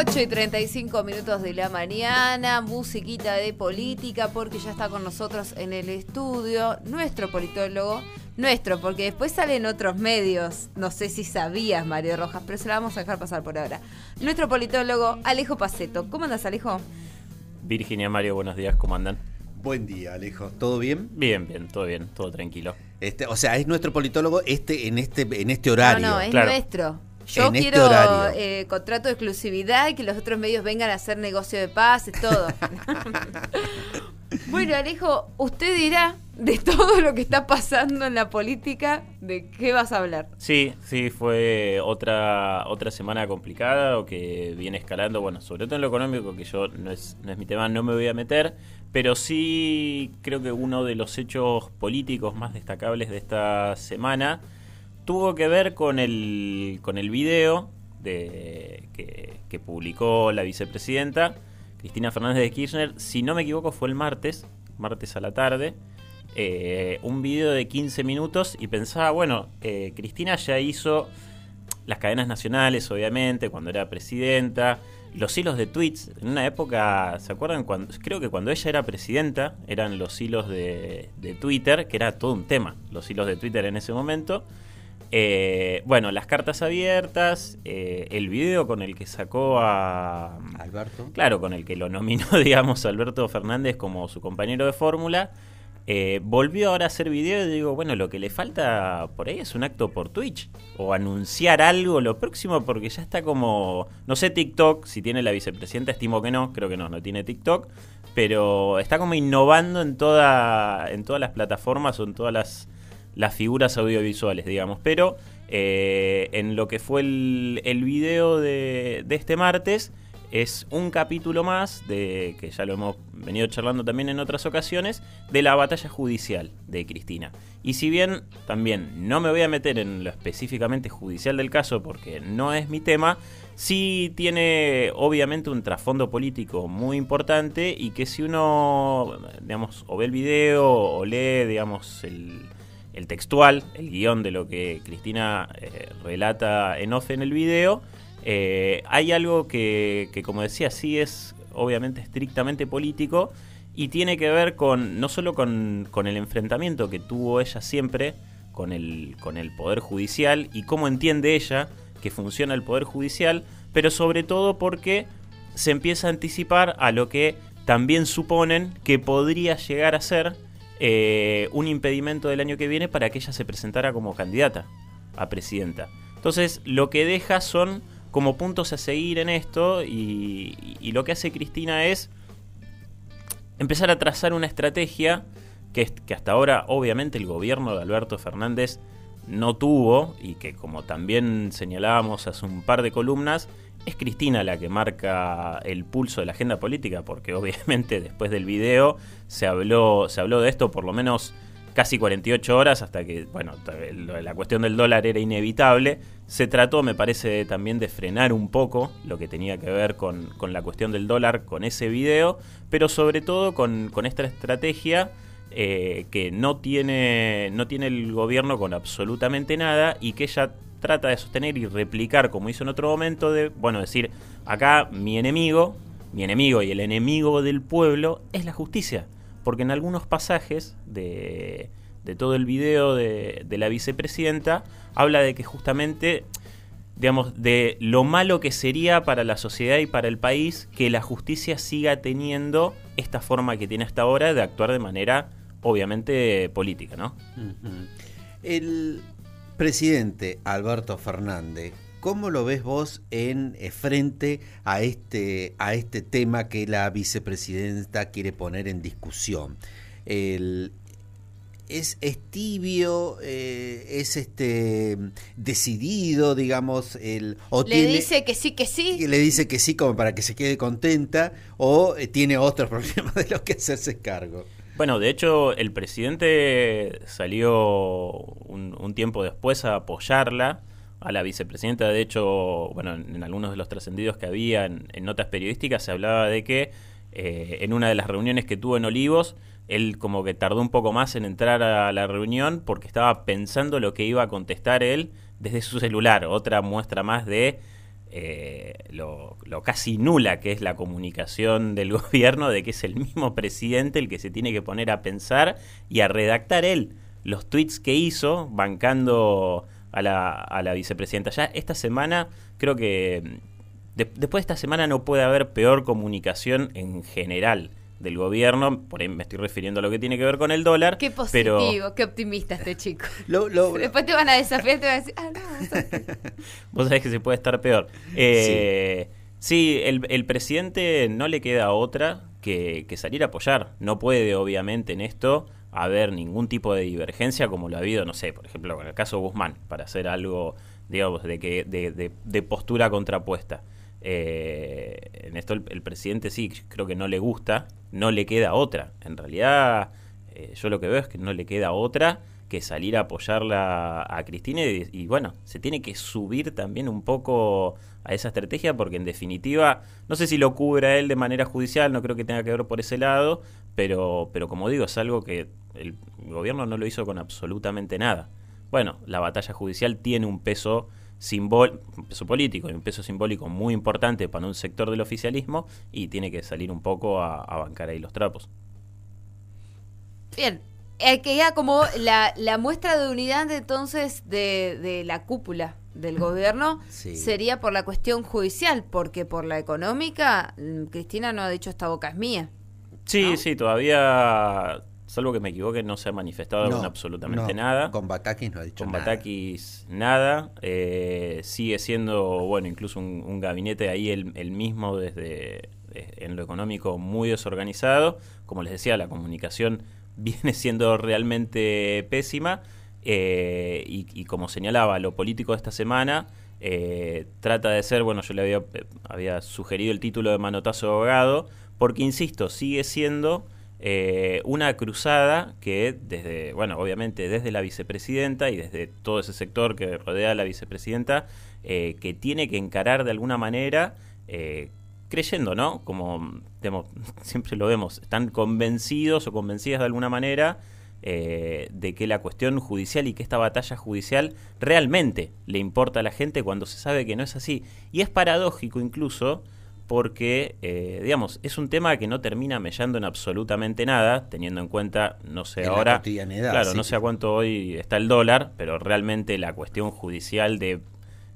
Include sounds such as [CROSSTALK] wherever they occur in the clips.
8 y 35 minutos de la mañana, musiquita de política, porque ya está con nosotros en el estudio nuestro politólogo, nuestro, porque después salen otros medios, no sé si sabías, Mario Rojas, pero se la vamos a dejar pasar por ahora. Nuestro politólogo, Alejo Paceto. ¿Cómo andas, Alejo? Virginia, Mario, buenos días, ¿cómo andan? Buen día, Alejo. ¿Todo bien? Bien, bien, todo bien, todo tranquilo. Este, o sea, es nuestro politólogo este en este en este horario. No, no, es Claro. nuestro. Yo En este quiero horario. eh, contrato de exclusividad y que los otros medios vengan a hacer negocio de paz, es todo. [LAUGHS] bueno, Alejo, usted dirá de todo lo que está pasando en la política, ¿de qué vas a hablar? Sí, sí, fue otra otra semana complicada o que viene escalando, bueno, sobre todo en lo económico, que yo no es, no es mi tema, no me voy a meter, pero sí creo que uno de los hechos políticos más destacables de esta semana tuvo que ver con el, con el video de, que, publicó la vicepresidenta, Cristina Fernández de Kirchner, si no me equivoco fue el martes, martes a la tarde, eh, un video de 15 minutos y pensaba, bueno, eh, Cristina ya hizo las cadenas nacionales, obviamente, cuando era presidenta, los hilos de tweets, en una época, ¿se acuerdan? Cuando, creo que cuando ella era presidenta, eran los hilos de, de Twitter, que era todo un tema, los hilos de Twitter en ese momento. Eh, bueno, las cartas abiertas, eh, el video con el que sacó a... Alberto. Claro, con el que lo nominó, [LAUGHS] digamos, Alberto Fernández como su compañero de fórmula. Eh, volvió ahora a hacer video y digo, bueno, lo que le falta por ahí es un acto por Twitch o anunciar algo lo próximo porque ya está como, no sé TikTok, si tiene la vicepresidenta, estimo que no, creo que no, no tiene TikTok, pero está como innovando en, toda, en todas las plataformas o en todas las, las figuras audiovisuales, digamos, pero eh, en lo que fue el, video de, de este martes es un capítulo más de que ya lo hemos venido charlando también en otras ocasiones de la batalla judicial de Cristina. Y si bien también no me voy a meter en lo específicamente judicial del caso porque no es mi tema, sí tiene obviamente un trasfondo político muy importante y que si uno digamos o ve el video o lee digamos el el textual, el guion de lo que Cristina eh, relata en off en el video, eh, hay algo que, que, como decía, sí es obviamente estrictamente político y tiene que ver con no solo con, con el enfrentamiento que tuvo ella siempre con el, con el Poder Judicial y cómo entiende ella que funciona el Poder Judicial, pero sobre todo porque se empieza a anticipar a lo que también suponen que podría llegar a ser eh, un impedimento del año que viene para que ella se presentara como candidata a presidenta. Entonces, lo que deja son como puntos a seguir en esto y, lo que hace Cristina es empezar a trazar una estrategia que, que hasta ahora obviamente el gobierno de Alberto Fernández no tuvo y que como también señalábamos hace un par de columnas, es Cristina la que marca el pulso de la agenda política, porque [LAUGHS] obviamente después del video se habló, se habló de esto por lo menos casi 48 horas hasta que, bueno, la cuestión del dólar era inevitable. Se trató, me parece, también de frenar un poco lo que tenía que ver con, con la cuestión del dólar con ese video, pero sobre todo con, con esta estrategia eh, que no tiene, no tiene el gobierno con absolutamente nada y que ella trata de sostener y replicar, como hizo en otro momento, de, bueno, decir, acá mi enemigo, mi enemigo y el enemigo del pueblo es la justicia. Porque en algunos pasajes de, de todo el video de, de, la vicepresidenta habla de que justamente, digamos, de lo malo que sería para la sociedad y para el país que la justicia siga teniendo esta forma que tiene hasta ahora de actuar de manera, obviamente, política, ¿no? El presidente Alberto Fernández, ¿cómo lo ves vos en eh, frente a este, a este tema que la vicepresidenta quiere poner en discusión? El, es, es, tibio, eh, es este decidido, digamos, el o le tiene, dice que sí, que sí. Le dice que sí como para que se quede contenta, o eh, tiene otros [LAUGHS] problemas de los que hacerse cargo. Bueno, de hecho, el presidente salió un, tiempo después a apoyarla a la vicepresidenta. De hecho, bueno, en, en algunos de los trascendidos que había en, en, notas periodísticas se hablaba de que eh, en una de las reuniones que tuvo en Olivos, él como que tardó un poco más en entrar a la reunión porque estaba pensando lo que iba a contestar él desde su celular. Otra muestra más de eh, lo, casi nula que es la comunicación del [LAUGHS] gobierno, de que es el mismo presidente el que se tiene que poner a pensar y a redactar él los tweets que hizo bancando a la, a la vicepresidenta. Ya esta semana creo que después de esta semana no puede haber peor comunicación en general del gobierno, por ahí me estoy refiriendo a lo que tiene que ver con el dólar. Qué positivo, qué optimista este chico. [LAUGHS] Después te van a desafiar y te van a decir, ah, no, [LAUGHS] vos sabés que se puede estar peor. Eh, sí, el, presidente no le queda otra que, salir a apoyar. No puede, obviamente, en esto haber ningún tipo de divergencia como lo ha habido, no sé, por ejemplo, con el caso Guzmán, para hacer algo, digamos, de, que, de, de postura contrapuesta. Eh, en esto el, presidente sí, creo que no le gusta, no le queda otra. En realidad, eh, yo lo que veo es que no le queda otra que salir a apoyarla a Cristina y, bueno, se tiene que subir también un poco a esa estrategia porque en definitiva, no sé si lo cubra él de manera judicial, no creo que tenga que ver por ese lado, pero, pero como digo, es algo que el gobierno no lo hizo con absolutamente nada. Bueno, la batalla judicial tiene un peso simbol un peso político y un peso simbólico muy importante para un sector del oficialismo y tiene que salir un poco a, bancar ahí los trapos. Bien, eh, que ya como la, la, muestra de unidad entonces de, de la cúpula del [LAUGHS] gobierno sería por la cuestión judicial, porque por la económica, mm, Cristina no ha dicho esta boca es mía. Sí, sí, todavía salvo que me equivoque, no se ha manifestado con absolutamente nada. Con Batakis no ha dicho con nada. Con Batakis nada. Eh, sigue siendo, bueno, incluso un, gabinete ahí el, mismo desde en lo económico muy desorganizado. Como les decía, la comunicación [LAUGHS] viene siendo realmente pésima. Eh, y, como señalaba, lo político de esta semana eh, trata de ser, bueno, yo le había, había sugerido el título de manotazo de abogado, porque, insisto, sigue siendo eh, una cruzada que desde, bueno, obviamente desde la vicepresidenta y desde todo ese sector que rodea a la vicepresidenta, eh, que tiene que encarar de alguna manera, eh, creyendo, ¿no? Como [LAUGHS] siempre lo vemos, están convencidos o convencidas de alguna manera de que la cuestión judicial y que esta batalla judicial realmente le importa a la gente cuando se sabe que no es así. Y es paradójico incluso porque, eh, digamos, es un tema que no termina mellando en absolutamente nada, teniendo en cuenta, no sé ahora, claro, no sé a cuánto hoy está el dólar, pero realmente la cuestión judicial de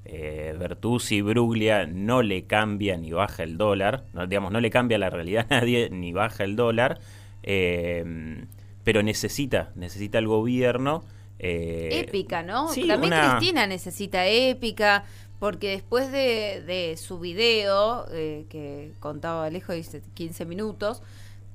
eh, Bertuzzi y Bruglia no le cambia ni baja el dólar, no, digamos, no le cambia la realidad a nadie ni baja el dólar, eh, pero necesita, necesita el gobierno. Eh, épica, ¿no? También Cristina necesita épica porque después de, su video, eh, que contaba Alejo, dice 15 minutos,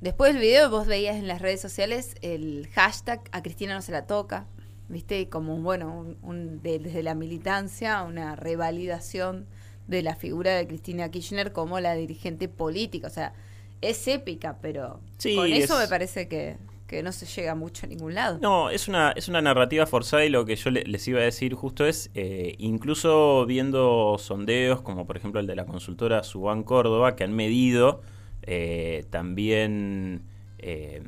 después del video vos veías en las redes sociales el hashtag a Cristina no se la toca, viste, como bueno, un, desde la militancia, una revalidación de la figura de Cristina Kirchner como la dirigente política, o sea, es épica, pero con eso me parece que que no se llega mucho a ningún lado. No, es una, es una narrativa forzada y lo que yo les iba a decir justo es, eh, incluso viendo sondeos como por ejemplo el de la consultora Subán Córdoba, que han medido eh, también, eh,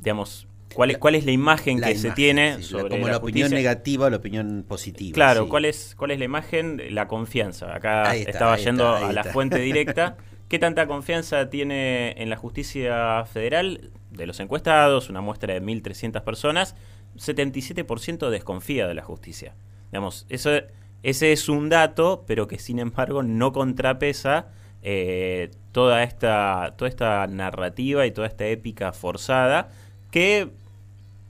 digamos, ¿Cuál es, ¿Cuál es la imagen que se tiene sobre como la, opinión negativa o la opinión positiva? Claro, ¿cuál, es, ¿cuál es la imagen? La confianza. Acá estaba yendo a la fuente directa. [LAUGHS] ¿Qué tanta confianza tiene en la justicia federal? De los encuestados, una muestra de 1.300 personas, 77% desconfía de la justicia. Digamos, ese es un dato, pero que sin embargo no contrapesa eh, toda, esta, toda esta narrativa y toda esta épica forzada que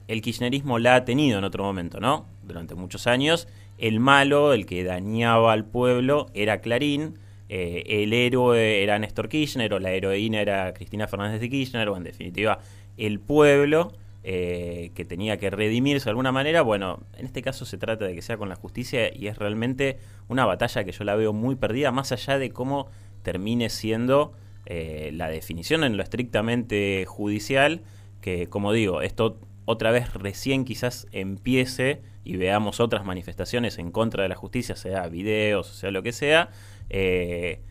el kirchnerismo la ha tenido en otro momento, ¿no? Durante muchos años, el malo, el que dañaba al pueblo, era Clarín eh, el héroe era Néstor Kirchner o la heroína era Cristina Fernández de Kirchner o en definitiva el pueblo eh, que tenía que redimirse de alguna manera. Bueno, en este caso se trata de que sea con la justicia y es realmente una batalla que yo la veo muy perdida más allá de cómo termine siendo eh, la definición en lo estrictamente judicial, que como digo, esto otra vez recién quizás empiece y veamos otras manifestaciones en contra de la justicia, sea videos, sea lo que sea, eh,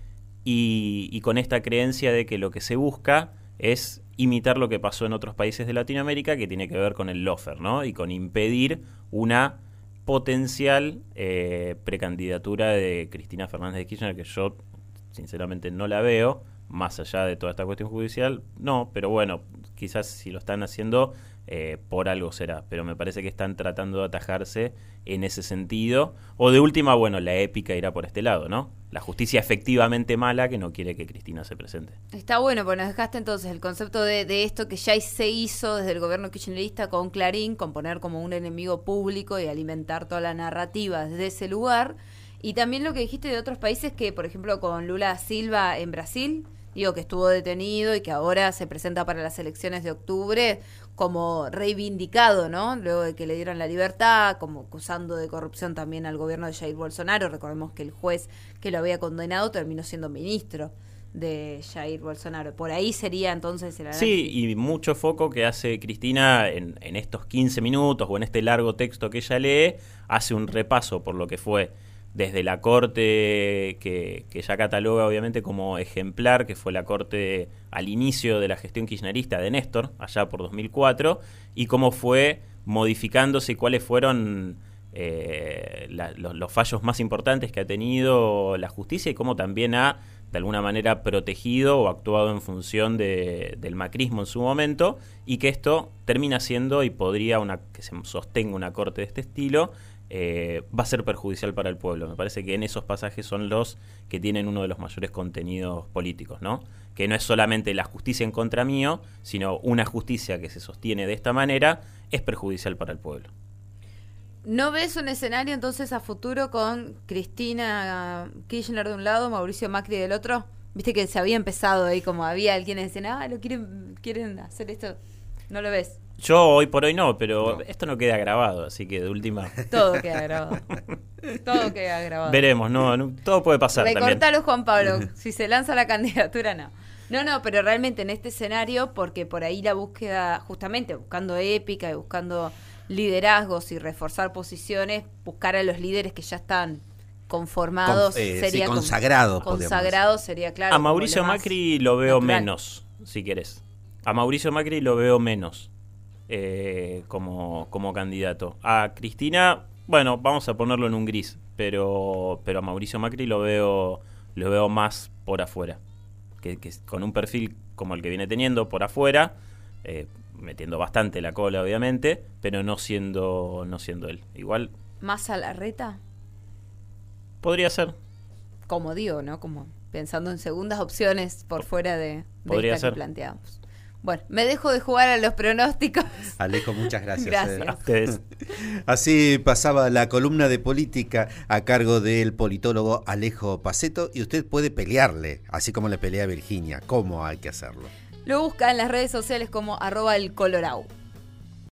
y, con esta creencia de que lo que se busca es imitar lo que pasó en otros países de Latinoamérica, que tiene que ver con el lofer, ¿no? Y con impedir una potencial eh, precandidatura de Cristina Fernández de Kirchner, que yo sinceramente no la veo, más allá de toda esta cuestión judicial, no, pero bueno, quizás si lo están haciendo eh, por algo será, pero me parece que están tratando de atajarse en ese sentido, o de última, bueno, la épica irá por este lado, ¿no? La justicia efectivamente mala que no quiere que Cristina se presente. Está bueno, pues nos dejaste entonces el concepto de, de esto que ya se hizo desde el gobierno kirchnerista con Clarín, con poner como un enemigo público y alimentar toda la narrativa desde ese lugar. Y también lo que dijiste de otros países que, por ejemplo, con Lula Silva en Brasil, digo que estuvo detenido y que ahora se presenta para las elecciones de octubre como reivindicado, ¿no? Luego de que le dieron la libertad, como acusando de corrupción también al gobierno de Jair Bolsonaro. Recordemos que el juez que lo había condenado terminó siendo ministro de Jair Bolsonaro. Por ahí sería entonces el Sí, y mucho foco que hace Cristina en, en estos 15 minutos o en este largo texto que ella lee, hace un repaso por lo que fue desde la corte que, ya cataloga obviamente como ejemplar, que fue la corte al inicio de la gestión kirchnerista de Néstor, allá por 2004, y cómo fue modificándose cuáles fueron eh, los, fallos más importantes que ha tenido la justicia y cómo también ha de alguna manera protegido o actuado en función del macrismo en su momento y que esto termina siendo y podría una, que se sostenga una corte de este estilo eh, va a ser perjudicial para el pueblo. Me parece que en esos pasajes son los que tienen uno de los mayores contenidos políticos, ¿no? Que no es solamente la justicia en contra mío, sino una justicia que se sostiene de esta manera es perjudicial para el pueblo. ¿No ves un escenario entonces a futuro con Cristina Kirchner de un lado, Mauricio Macri del otro? Viste que se había empezado ahí, como había alguien que decían, ah, lo quieren, quieren hacer esto. ¿No lo ves? Yo hoy por hoy no, pero esto no queda grabado, así que de última. [LAUGHS] Todo queda grabado. todo queda grabado. Veremos, no, todo puede pasar. Recortalo, Juan Pablo. [LAUGHS] si se lanza la candidatura, no. No, no, pero realmente en este escenario, porque por ahí la búsqueda, justamente buscando épica y buscando liderazgos y reforzar posiciones, buscar a los líderes que ya están conformados, eh, sería consagrados. Consagrados sería claro. A Mauricio Macri lo veo menos, si quieres. A Mauricio Macri lo veo menos eh, como, como candidato. A Cristina, bueno, vamos a ponerlo en un gris, pero, pero a Mauricio Macri lo veo, lo veo más por afuera. Que, con un perfil como el que viene teniendo por afuera, eh, metiendo bastante la cola, obviamente, pero no siendo, no siendo él. Igual. ¿Más a la reta? Podría ser. Como digo, ¿no? Como pensando en segundas opciones por fuera de, de que planteamos. Bueno, me dejo de jugar a los pronósticos. [LAUGHS] Alejo, muchas gracias. Eh. Gracias. [LAUGHS] Así pasaba la columna de política a cargo del politólogo Alejo Paceto y usted puede pelearle, así como le pelea a Virginia. ¿Cómo hay que hacerlo? Lo busca en las redes sociales como arroba el colorau.